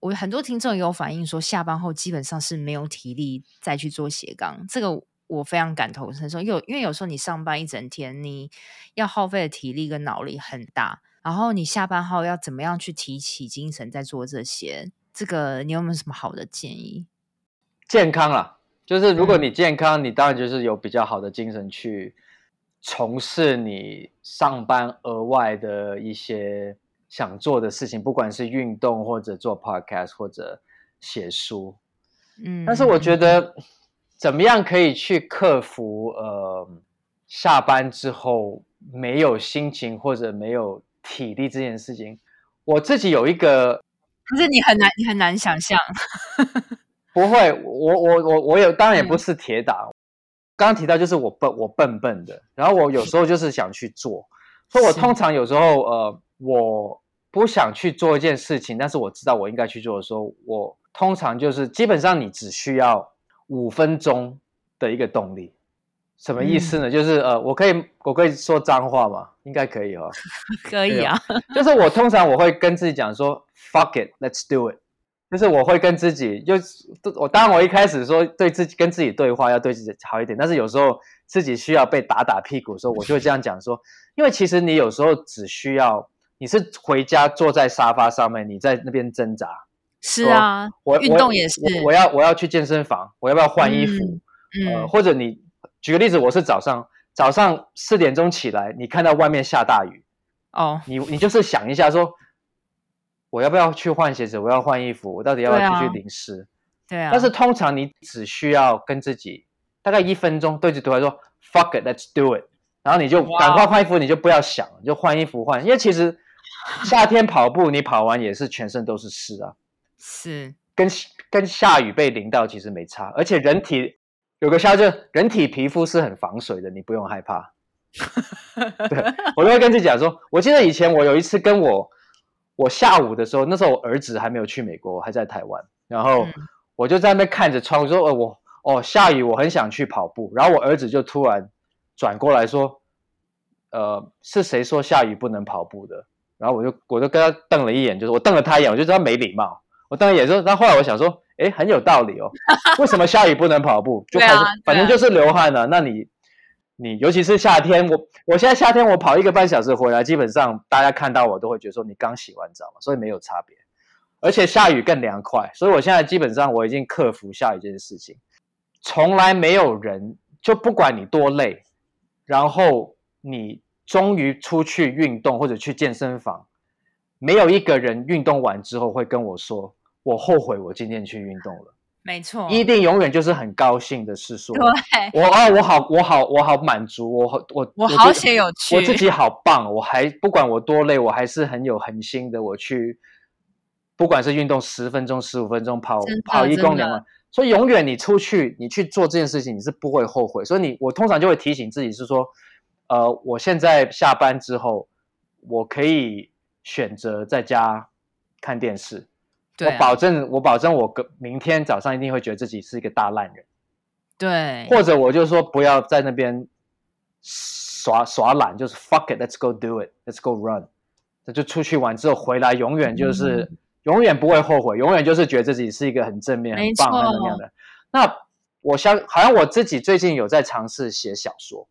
我很多听众也有反映说，下班后基本上是没有体力再去做斜杠，这个。我非常感同身受，因为因为有时候你上班一整天，你要耗费的体力跟脑力很大，然后你下班后要怎么样去提起精神在做这些？这个你有没有什么好的建议？健康啊，就是如果你健康，嗯，你当然就是有比较好的精神去从事你上班额外的一些想做的事情，不管是运动或者做 podcast 或者写书。嗯，但是我觉得。怎么样可以去克服呃下班之后没有心情或者没有体力这件事情？我自己有一个，可是你很难，你很难想象。[LAUGHS] 不会，我我我我有，当然也不是铁打。嗯、刚刚提到就是我笨，我笨笨的，然后我有时候就是想去做，所以我通常有时候呃，我不想去做一件事情，但是我知道我应该去做的时候，我通常就是基本上你只需要五分钟的一个动力。什么意思呢？嗯、就是呃，我可以我可以说脏话吗？应该可以哦。[LAUGHS] 可以啊。就是我通常我会跟自己讲说，fuck it，let's do it。就是我会跟自己，就我当然我一开始说对自己跟自己对话要对自己好一点，但是有时候自己需要被打打屁股的时候，我就会这样讲说，因为其实你有时候只需要你是回家坐在沙发上面，你在那边挣扎。是啊，我运动也是。我，我要我要去健身房，我要不要换衣服？嗯，嗯呃，或者你。举个例子，我是早上早上四点钟起来，你看到外面下大雨，哦，你你就是想一下说，我要不要去换鞋子？我要换衣服，我到底要不要继续淋湿？对啊。但是通常你只需要跟自己大概一分钟对着对话说 “fuck it，let's do it”，然后你就赶快换衣服，你就不要想，你就换衣服换。因为其实夏天跑步，你跑完也是全身都是湿啊，是跟跟下雨被淋到其实没差，而且人体。有个笑，就人体皮肤是很防水的，你不用害怕。对，[LAUGHS] 我都会跟自己讲说，我记得以前我有一次跟我，我下午的时候，那时候我儿子还没有去美国，我还在台湾，然后我就在那边看着窗，说，呃，我哦下雨，我很想去跑步。然后我儿子就突然转过来说，呃，是谁说下雨不能跑步的？然后我就我就跟他瞪了一眼，就是我瞪了他一眼，我就知道他没礼貌。我瞪了一眼说，那后来我想说。哎，很有道理哦。[LAUGHS] 为什么下雨不能跑步？就开始，反正就是流汗了，啊。那你，你尤其是夏天，我我现在夏天我跑一个半小时回来，基本上大家看到我都会觉得说你刚洗完澡嘛，所以没有差别。而且下雨更凉快，所以我现在基本上我已经克服下雨这件事情。从来没有人，就不管你多累，然后你终于出去运动或者去健身房，没有一个人运动完之后会跟我说。我后悔我今天去运动了，没错，一定永远就是很高兴的是说，对，我啊，我好，我好，我好满足，我我我好写有趣，我自己好棒，我还不管我多累，我还是很有恒心的，我去，不管是运动十分钟、十五分钟，跑跑一公里嘛，所以永远你出去，你去做这件事情，你是不会后悔。所以你，我通常就会提醒自己是说，呃，我现在下班之后，我可以选择在家看电视。我保证，我保证，我个明天早上一定会觉得自己是一个大烂人。对，或者我就说不要在那边耍耍懒，就是 fuck it，let's go do it，let's go run。那就出去玩之后回来，永远就是、嗯、永远不会后悔，永远就是觉得自己是一个很正面、很棒、很那样的。那我相好像我自己最近有在尝试写小说，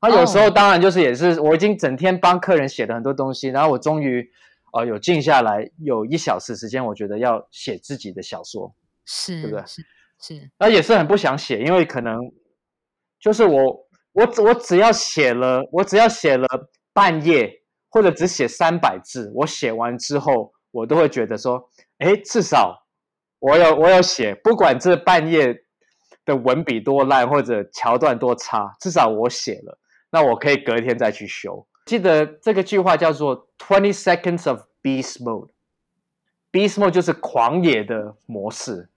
那有时候当然就是也是我已经整天帮客人写了很多东西，然后我终于。呃，有静下来，有一小时时间，我觉得要写自己的小说，是，对不对？是是，那也是很不想写，因为可能就是我我我只要写了，我只要写了半页，或者只写三百字，我写完之后，我都会觉得说，哎，至少我有我有写，不管这半页的文笔多烂或者桥段多差，至少我写了，那我可以隔天再去修。记得这个句话叫做 “twenty seconds of beast mode”。beast mode 就是狂野的模式，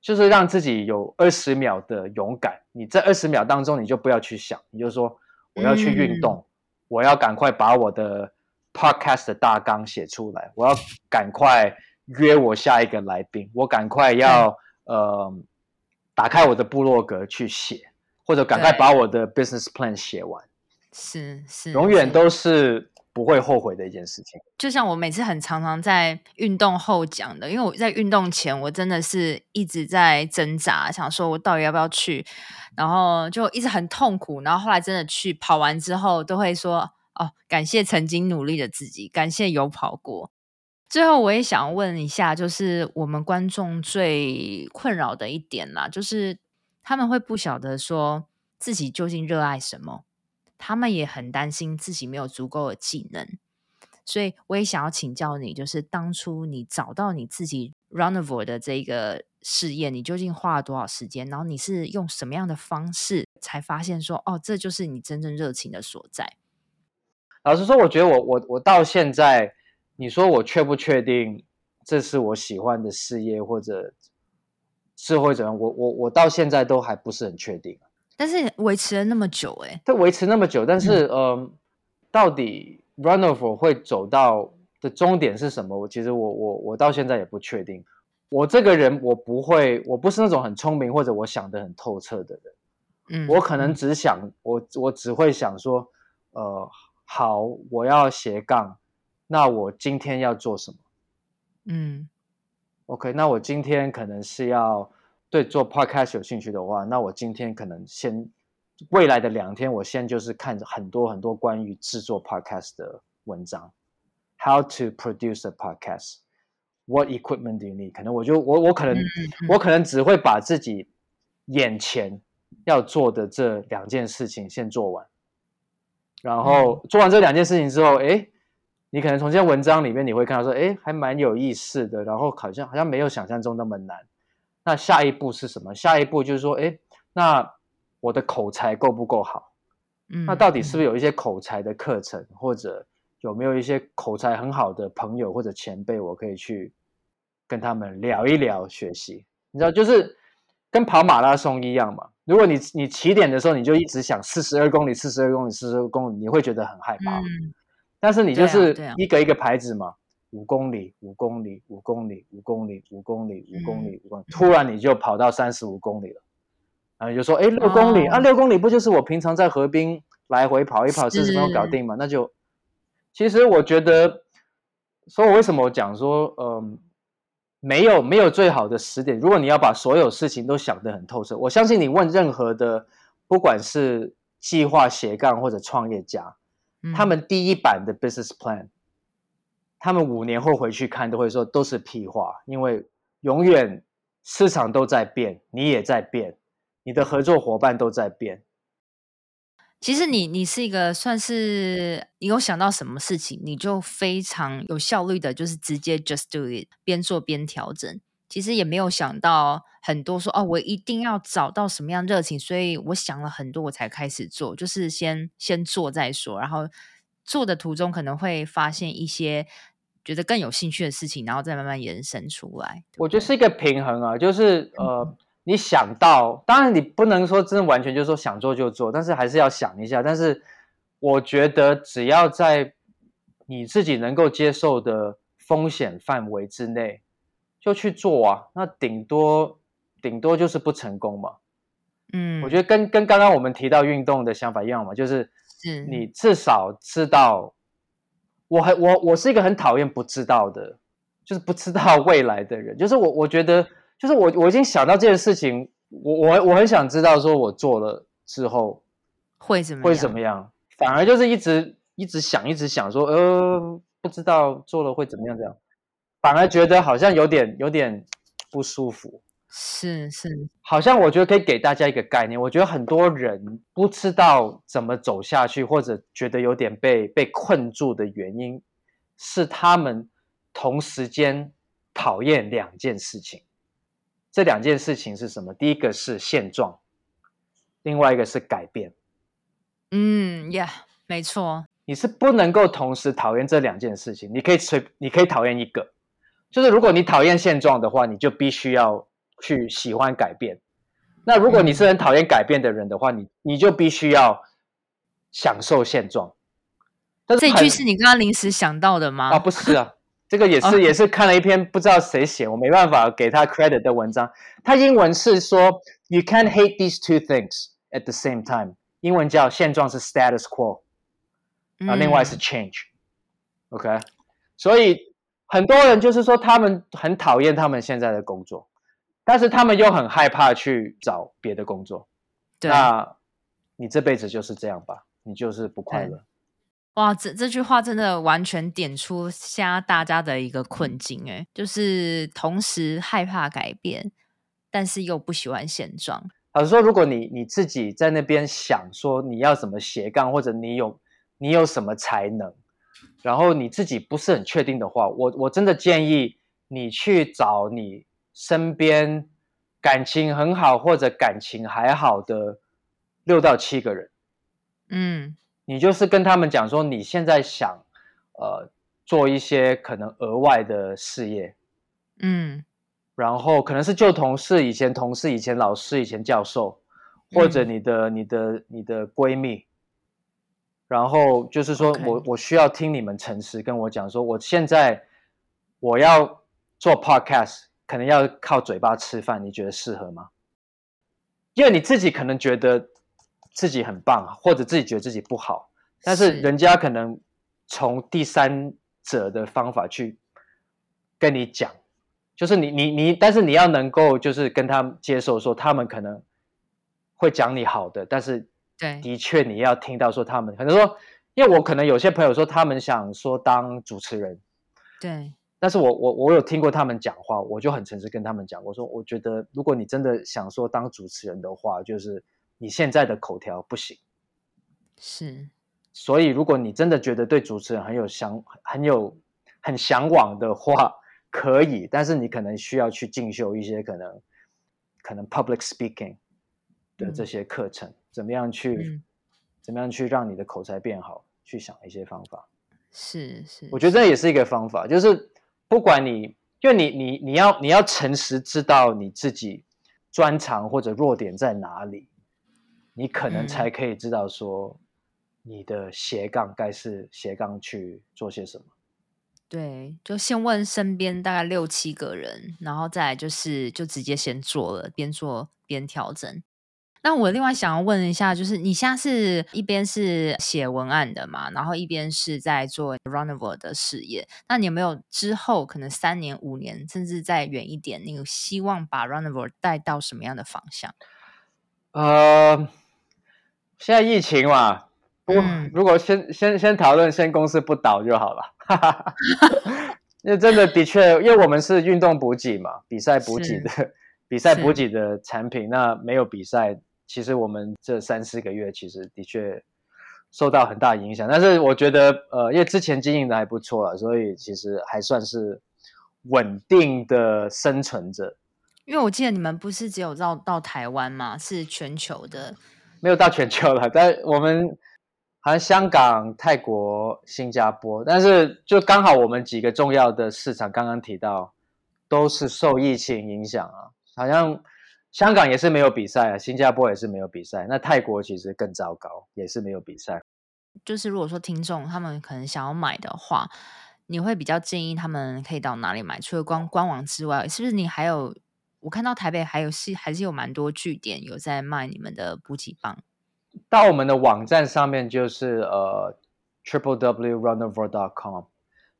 就是让自己有二十秒的勇敢。你这二十秒当中，你就不要去想，你就说我要去运动，嗯、我要赶快把我的 podcast 的大纲写出来，我要赶快约我下一个来宾，我赶快要、嗯、呃打开我的部落格去写，或者赶快把我的 business plan 写完。是是，永远都是不会后悔的一件事情。就像我每次很常常在运动后讲的，因为我在运动前我真的是一直在挣扎，想说我到底要不要去，然后就一直很痛苦。然后后来真的去跑完之后，都会说哦，感谢曾经努力的自己，感谢有跑过。最后我也想问一下，就是我们观众最困扰的一点啦，就是他们会不晓得说自己究竟热爱什么。他们也很担心自己没有足够的技能，所以我也想要请教你，就是当初你找到你自己 Runivore 的这个事业，你究竟花了多少时间？然后你是用什么样的方式才发现说，哦，这就是你真正热情的所在？老实说，我觉得我我我到现在，你说我确不确定这是我喜欢的事业，或者是会怎样？我我我到现在都还不是很确定。但是维持了那么久，欸，哎，它维持那么久，但是，嗯、呃，到底 Runivore 会走到的终点是什么？我其实我我我到现在也不确定。我这个人我不会，我不是那种很聪明或者我想得很透彻的人。嗯，我可能只想我我只会想说，呃，好，我要斜杠，那我今天要做什么？嗯，OK，那我今天可能是要对做 Podcast 有兴趣的话，那我今天可能先未来的两天，我先就是看很多很多关于制作 Podcast 的文章，How to produce a podcast，What equipment do you need？可能我就我我可能、我可能只会把自己眼前要做的这两件事情先做完，然后做完这两件事情之后，哎，你可能从这些文章里面你会看到说，哎，还蛮有意思的，然后好像好像没有想象中那么难。那下一步是什么？下一步就是说，哎，那我的口才够不够好？嗯，那到底是不是有一些口才的课程，或者有没有一些口才很好的朋友或者前辈，我可以去跟他们聊一聊学习？你知道，就是跟跑马拉松一样嘛。如果你你起点的时候你就一直想四十二公里，四十二公里，四十二公里，你会觉得很害怕。嗯，但是你就是一个一个牌子嘛，五公里，五公里，五公里，五公里，五公里，五公里，五公里，突然你就跑到三十五公里了，然后就说，哎，六公里啊，六公里不就是我平常在河滨来回跑一跑四十分钟搞定嘛？那就，其实我觉得，所以我为什么我讲说，嗯。没有没有最好的时点。如果你要把所有事情都想得很透彻，我相信你问任何的，不管是计划斜杠或者创业家，嗯、他们第一版的 business plan，他们五年后回去看都会说都是屁话，因为永远市场都在变，你也在变，你的合作伙伴都在变。其实你你是一个算是你有想到什么事情，你就非常有效率的，就是直接 just do it，边做边调整。其实也没有想到很多说哦，我一定要找到什么样热情，所以我想了很多，我才开始做，就是先先做再说。然后做的途中可能会发现一些觉得更有兴趣的事情，然后再慢慢延伸出来。我觉得是一个平衡啊，就是呃。嗯你想到，当然你不能说真的完全就是说想做就做，但是还是要想一下。但是我觉得只要在你自己能够接受的风险范围之内，就去做啊。那顶多顶多就是不成功嘛。嗯，我觉得跟跟刚刚我们提到运动的想法一样嘛，就是你至少知道。我很我我是一个很讨厌不知道的，就是不知道未来的人。就是我我觉得。就是我，我已经想到这件事情，我我我很想知道，说我做了之后会怎么会怎么样？反而就是一直一直想，一直想说，呃，不知道做了会怎么样？这样反而觉得好像有点有点不舒服。是是，好像我觉得可以给大家一个概念，我觉得很多人不知道怎么走下去，或者觉得有点被被困住的原因，是他们同时间讨厌两件事情。这两件事情是什么？第一个是现状，另外一个是改变。嗯，Yeah，没错。你是不能够同时讨厌这两件事情。你可以随，你可以讨厌一个。就是如果你讨厌现状的话，你就必须要去喜欢改变。那如果你是很讨厌改变的人的话，嗯、你你就必须要享受现状。但是这句是你刚刚临时想到的吗？啊，不是啊。这个也是、[LAUGHS] oh. 也是看了一篇不知道谁写，我没办法给他 credit 的文章。他英文是说 “You can't hate these two things at the same time”，英文叫现状是 status quo，啊，另外是 change，OK，、mm. okay? 所以很多人就是说他们很讨厌他们现在的工作，但是他们又很害怕去找别的工作。对，那你这辈子就是这样吧，你就是不快乐。哇，这这句话真的完全点出现在大家的一个困境，哎，就是同时害怕改变，但是又不喜欢现状。老实说，如果你你自己在那边想说你要怎么斜杠，或者你有你有什么才能，然后你自己不是很确定的话，我我真的建议你去找你身边感情很好或者感情还好的六到七个人，嗯。你就是跟他们讲说，你现在想，呃，做一些可能额外的事业，嗯，然后可能是旧同事、以前同事、以前老师、以前教授，或者你的、嗯、你的、你的闺蜜，然后就是说我.我需要听你们诚实跟我讲说，我现在我要做 podcast，可能要靠嘴巴吃饭，你觉得适合吗？因为你自己可能觉得自己很棒，或者自己觉得自己不好，但是人家可能从第三者的方法去跟你讲，就是你你你，但是你要能够就是跟他们接受说，他们可能会讲你好的，但是对，的确你要听到说他们可能说，因为我可能有些朋友说他们想说当主持人，对。但是我我我有听过他们讲话，我就很诚实跟他们讲，我说我觉得如果你真的想说当主持人的话，就是你现在的口条不行。是，所以如果你真的觉得对主持人很有想很有很向往的话，可以，但是你可能需要去进修一些可能可能 public speaking 的这些课程，嗯、怎么样去、嗯、怎么样去让你的口才变好，去想一些方法。是是，是我觉得这也是一个方法，就是。不管你，就你你你要你要诚实知道你自己专长或者弱点在哪里，你可能才可以知道说你的斜杠该是斜杠去做些什么。对，就先问身边大概六七个人，然后再来就是就直接先做了，边做边调整。那我另外想要问一下，就是你现在是一边是写文案的嘛，然后一边是在做 Runnerverse 的事业。那你有没有之后可能三年、五年，甚至再远一点，你有希望把 Runnerverse 带到什么样的方向？呃，现在疫情嘛，不过如果先先先讨论，先公司不倒就好了。[LAUGHS] 因为真的的确，因为我们是运动补给嘛，比赛补给的比赛补给的产品，那没有比赛。其实我们这三四个月其实的确受到很大影响，但是我觉得，呃，因为之前经营的还不错了，所以其实还算是稳定的生存着。因为我记得你们不是只有到到台湾吗？是全球的，没有到全球了，但我们好像香港、泰国、新加坡，但是就刚好我们几个重要的市场，刚刚提到都是受疫情影响啊，好像。香港也是没有比赛啊，新加坡也是没有比赛，那泰国其实更糟糕，也是没有比赛。就是如果说听众他们可能想要买的话，你会比较建议他们可以到哪里买？除了官官网之外，是不是你还有？我看到台北还有是还是有蛮多据点有在卖你们的补给棒。到我们的网站上面就是呃 triple w runnerverse dot com，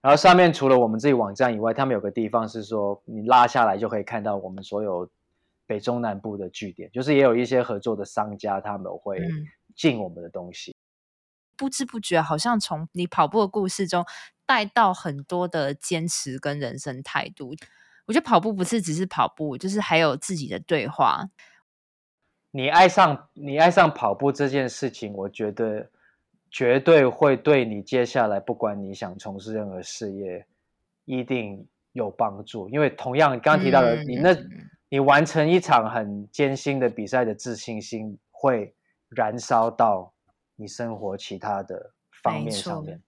然后上面除了我们自己网站以外，他们有个地方是说你拉下来就可以看到我们所有。北中南部的据点，就是也有一些合作的商家，他们会进我们的东西。不知不觉，好像从你跑步的故事中带到很多的坚持跟人生态度。我觉得跑步不是只是跑步，就是还有自己的对话。你爱上你爱上跑步这件事情，我觉得绝对会对你接下来不管你想从事任何事业，一定有帮助。因为同样你刚刚提到的，嗯、你那。你完成一场很艰辛的比赛的自信心会燃烧到你生活其他的方面上面，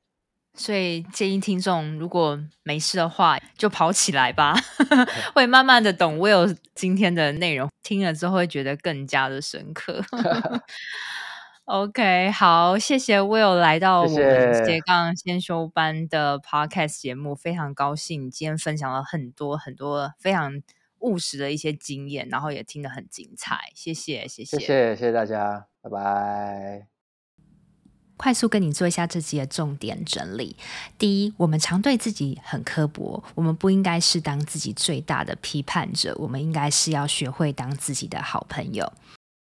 所以建议听众如果没事的话就跑起来吧，[LAUGHS] 会慢慢的懂 Will 今天的内容，听了之后会觉得更加的深刻。[LAUGHS] OK，好，谢谢 Will 来到我们斜杠先修班的 Podcast 节目，非常高兴今天分享了很多很多非常。务实的一些经验，然后也听得很精彩，谢谢，谢谢，谢谢，谢谢大家，拜拜。快速跟你做一下这集的重点整理：第一，我们常对自己很刻薄，我们不应该是当自己最大的批判者，我们应该是要学会当自己的好朋友。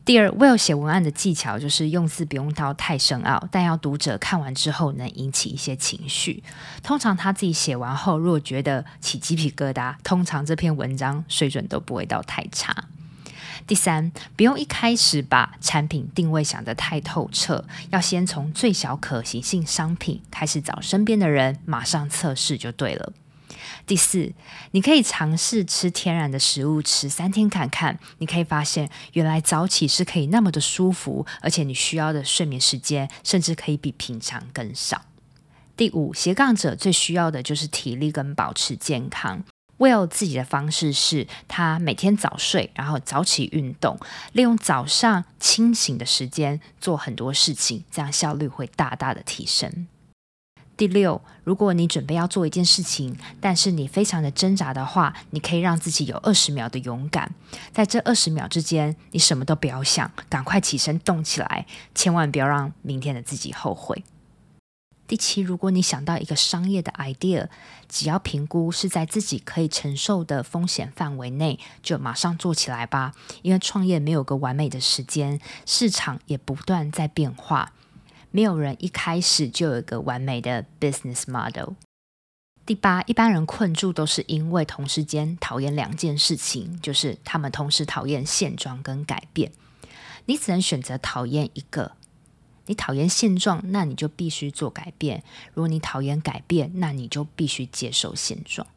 第二，Will 写文案的技巧就是用字不用到太深奥，但要读者看完之后能引起一些情绪。通常他自己写完后，如果觉得起鸡皮疙瘩，通常这篇文章水准都不会到太差。第三，不用一开始把产品定位想得太透彻，要先从最小可行性商品开始找身边的人，马上测试就对了。第四，你可以尝试吃天然的食物，吃三天看看，你可以发现原来早起是可以那么的舒服，而且你需要的睡眠时间甚至可以比平常更少。第五，斜杠者最需要的就是体力跟保持健康，Will 自己的方式是他每天早睡，然后早起运动，利用早上清醒的时间做很多事情，这样效率会大大的提升。第六，如果你准备要做一件事情，但是你非常的挣扎的话，你可以让自己有二十秒的勇敢，在这二十秒之间，你什么都不要想，赶快起身动起来，千万不要让明天的自己后悔。第七，如果你想到一个商业的 idea，只要评估是在自己可以承受的风险范围内，就马上做起来吧。因为创业没有个完美的时间，市场也不断在变化，没有人一开始就有一个完美的 business model。第八，一般人困住都是因为同时间讨厌两件事情，就是他们同时讨厌现状跟改变。你只能选择讨厌一个。你讨厌现状，那你就必须做改变；如果你讨厌改变，那你就必须接受现状，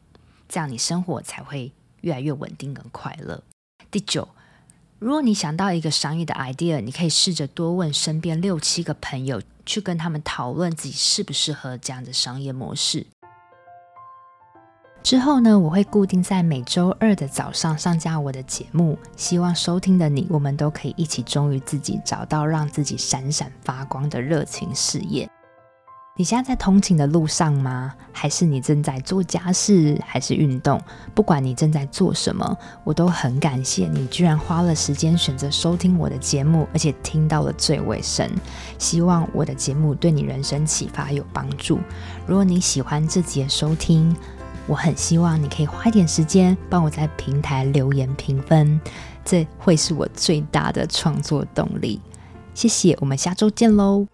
这样你生活才会越来越稳定跟快乐。第九，如果你想到一个商业的 idea，你可以试着多问身边六七个朋友，去跟他们讨论自己适不适合这样的商业模式。之后呢，我会固定在每周二的早上上架我的节目，希望收听的你，我们都可以一起忠于自己，找到让自己闪闪发光的热情事业。你现在在通勤的路上吗？还是你正在做家事，还是运动？不管你正在做什么，我都很感谢你，居然花了时间选择收听我的节目，而且听到了最尾声。希望我的节目对你人生启发有帮助。如果你喜欢这集的收听，我很希望你可以花一点时间帮我在平台留言评分，这会是我最大的创作动力。谢谢，我们下周见喽。